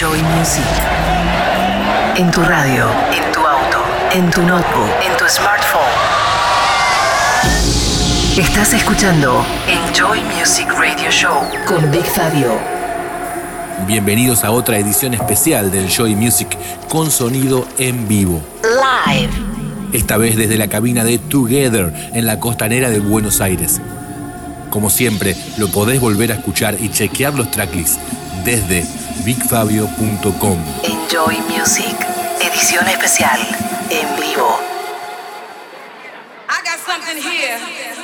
Enjoy Music. En tu radio, en tu auto, en tu notebook, en tu smartphone. Estás escuchando Enjoy Music Radio Show con Big Fabio. Bienvenidos a otra edición especial del Enjoy Music con sonido en vivo. Live. Esta vez desde la cabina de Together en la costanera de Buenos Aires. Como siempre, lo podés volver a escuchar y chequear los tracklists desde bigfabio.com. Enjoy Music. Edición especial. En vivo. I got something here.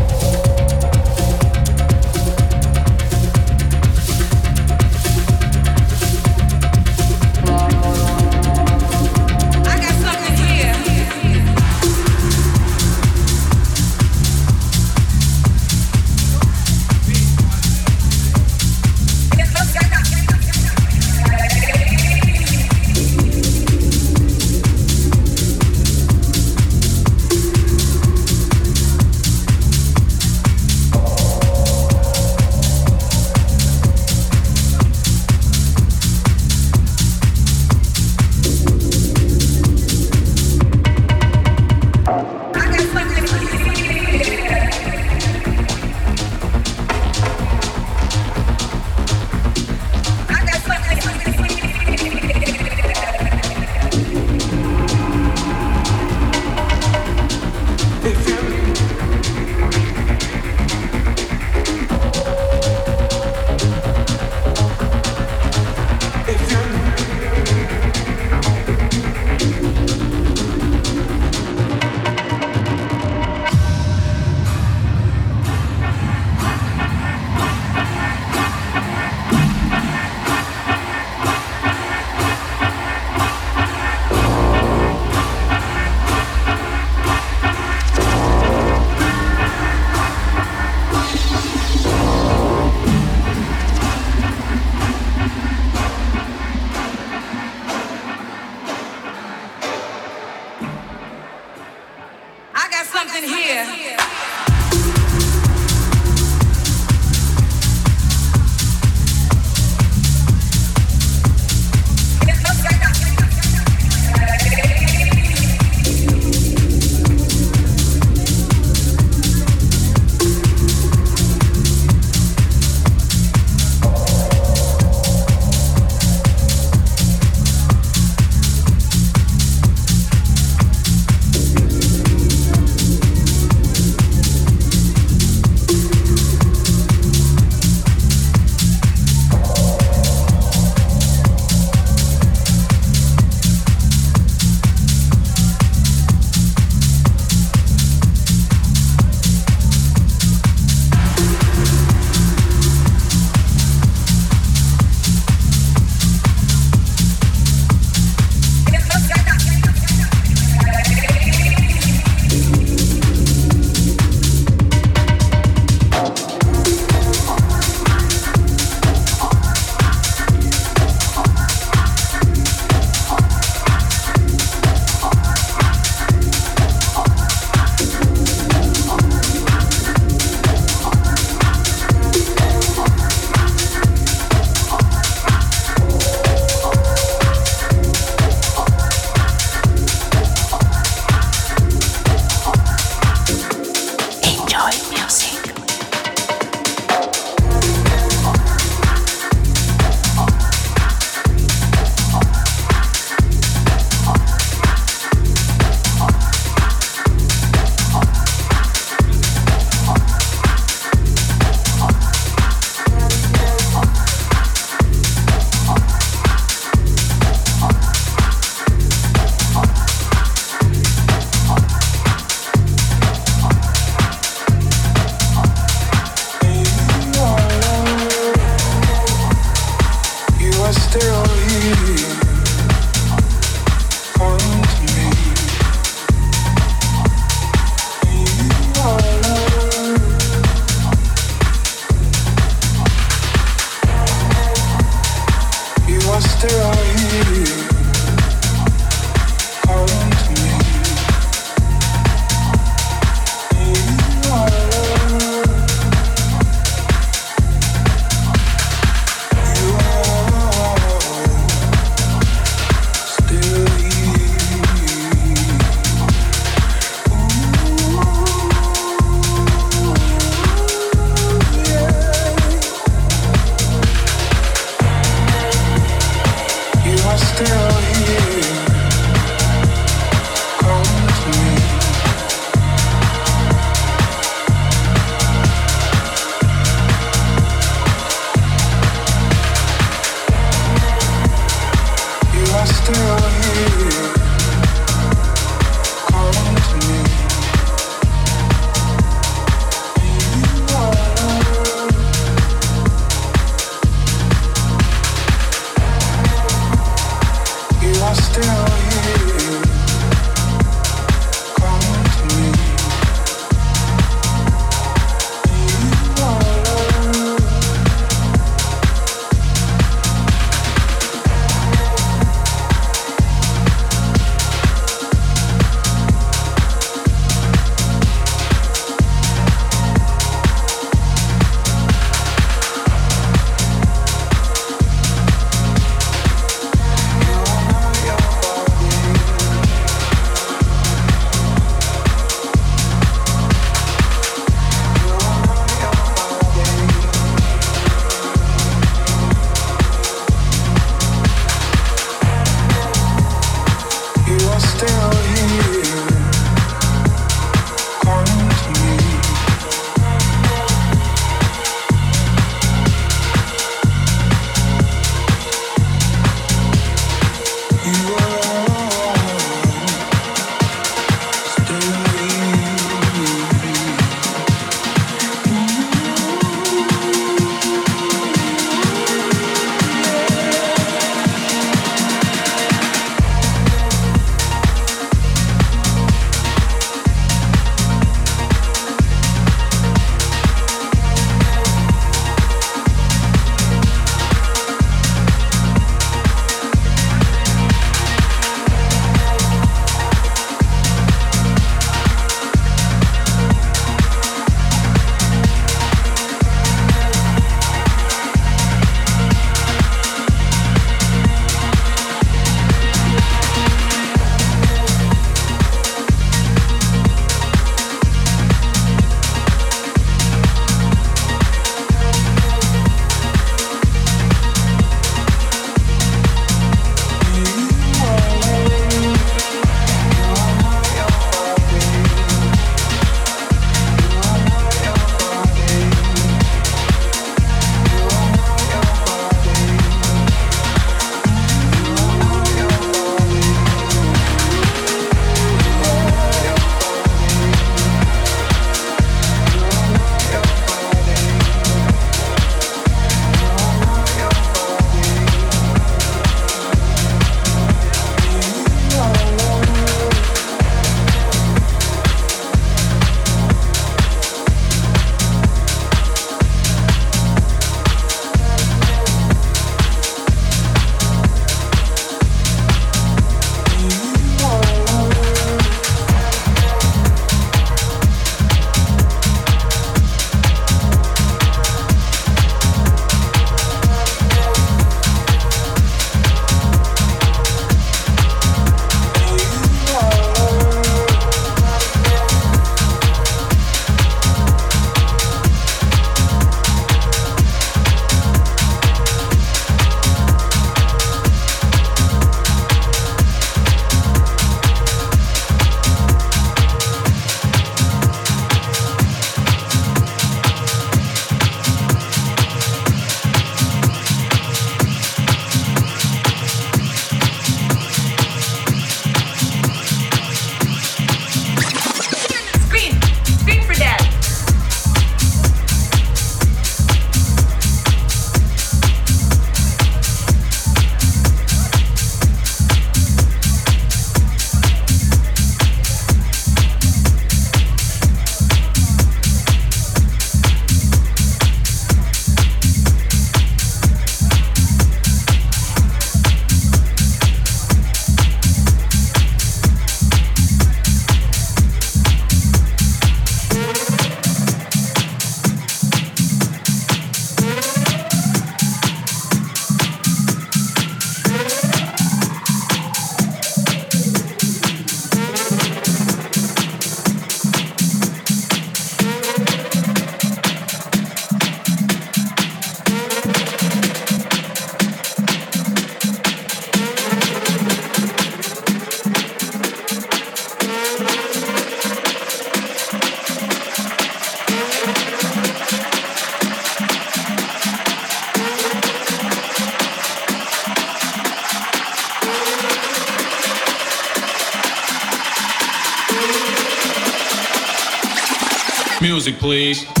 Music, please.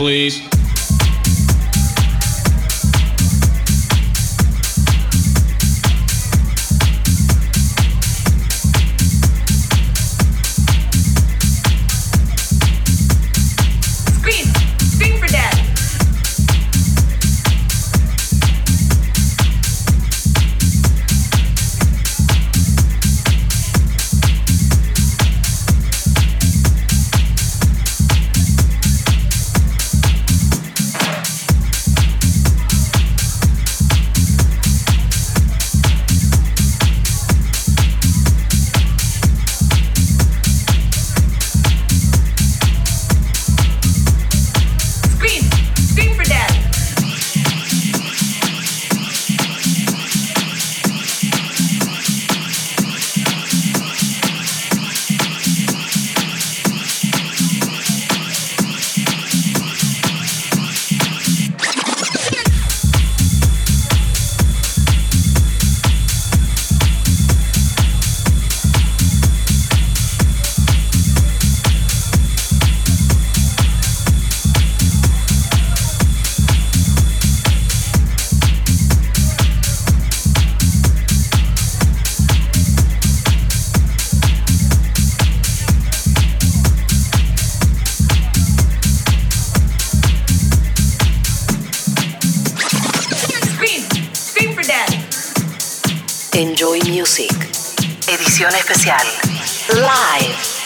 Please. especial. Live.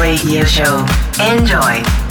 Radio show. Enjoy.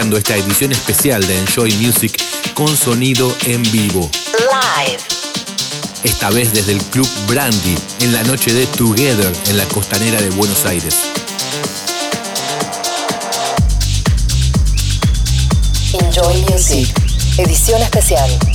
Escuchando esta edición especial de Enjoy Music con sonido en vivo. Live. Esta vez desde el Club Brandy en la noche de Together en la costanera de Buenos Aires. Enjoy Music. Edición especial.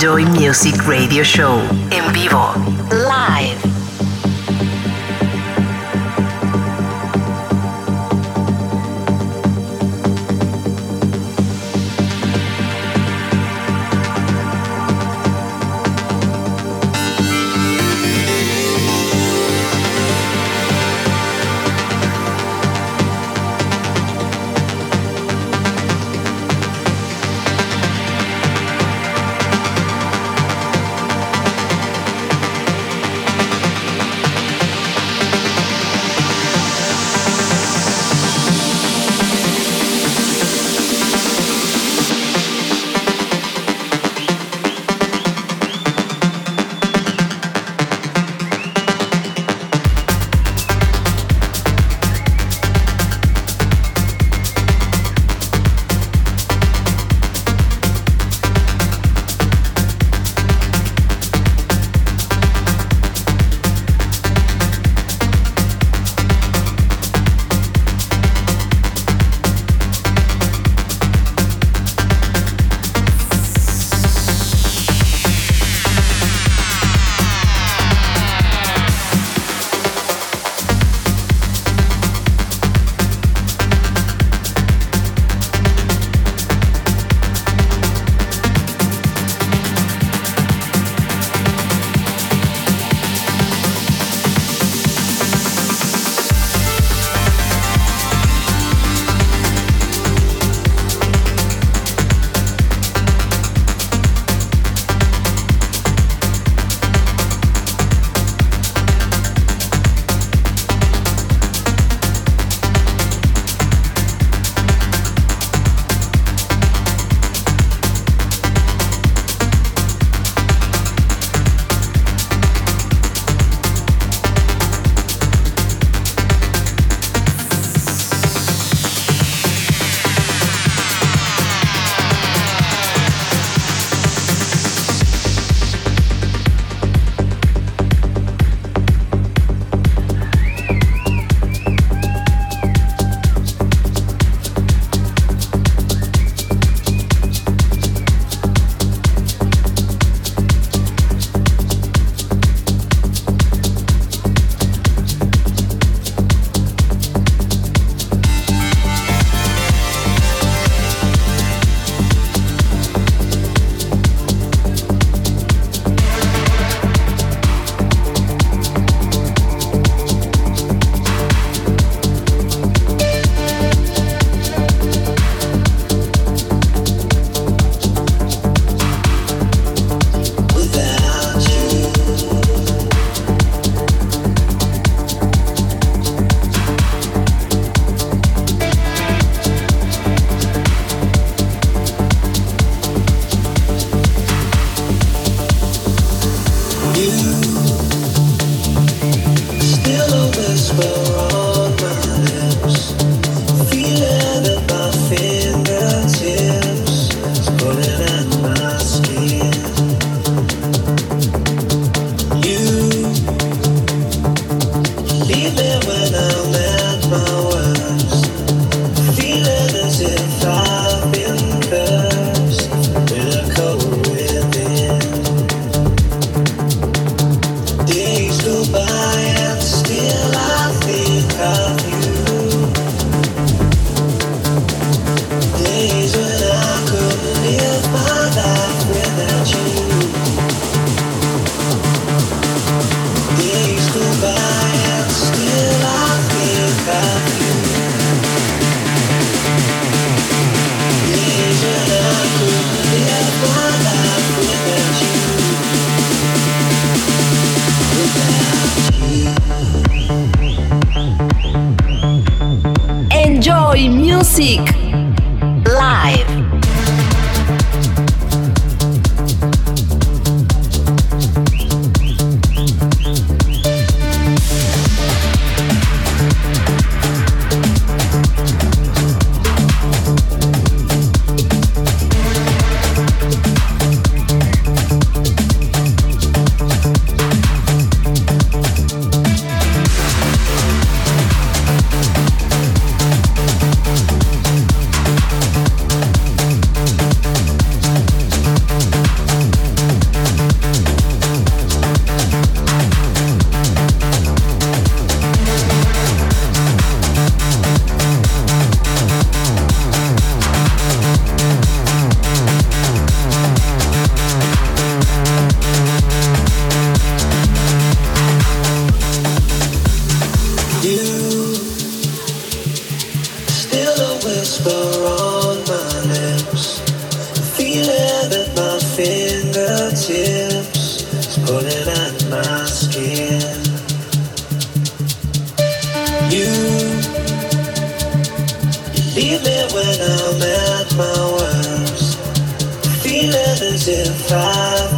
Enjoy Music Radio Show en vivo, live. fingertips is pulling at my skin. You, you leave me when I'm at my worst, feeling as if I've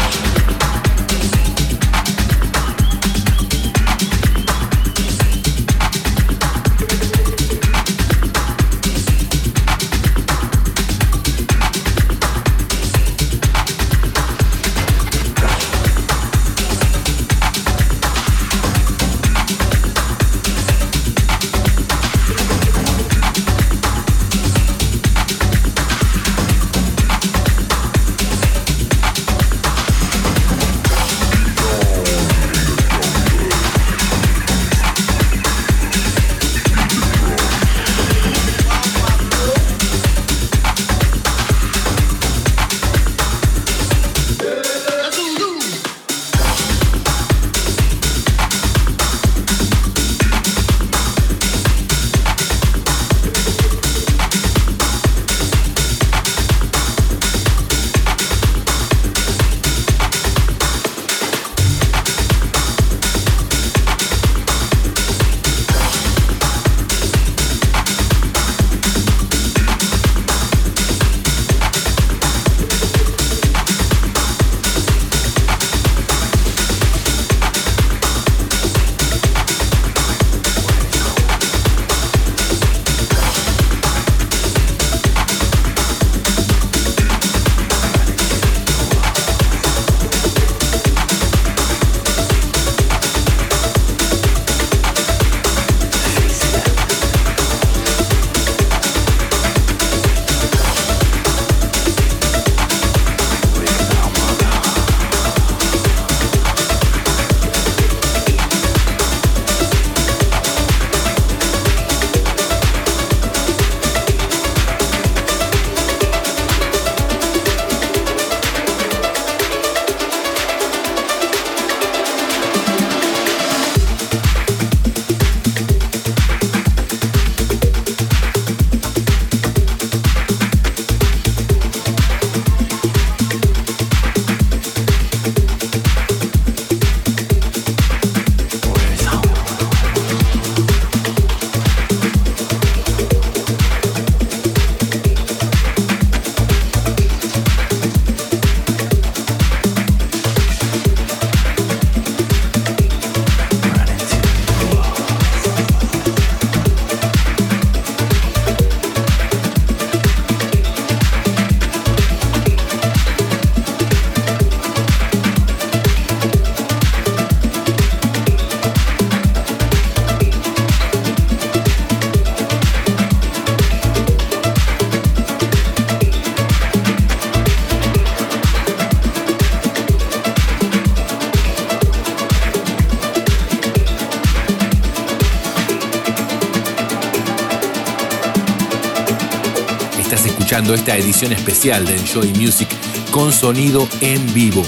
Esta edición especial de Enjoy Music con sonido en vivo.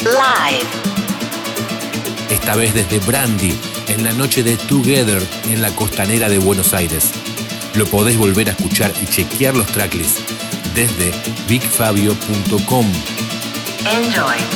Live. Esta vez desde Brandy, en la noche de Together en la costanera de Buenos Aires. Lo podés volver a escuchar y chequear los tracklists desde bigfabio.com. Enjoy. Enjoy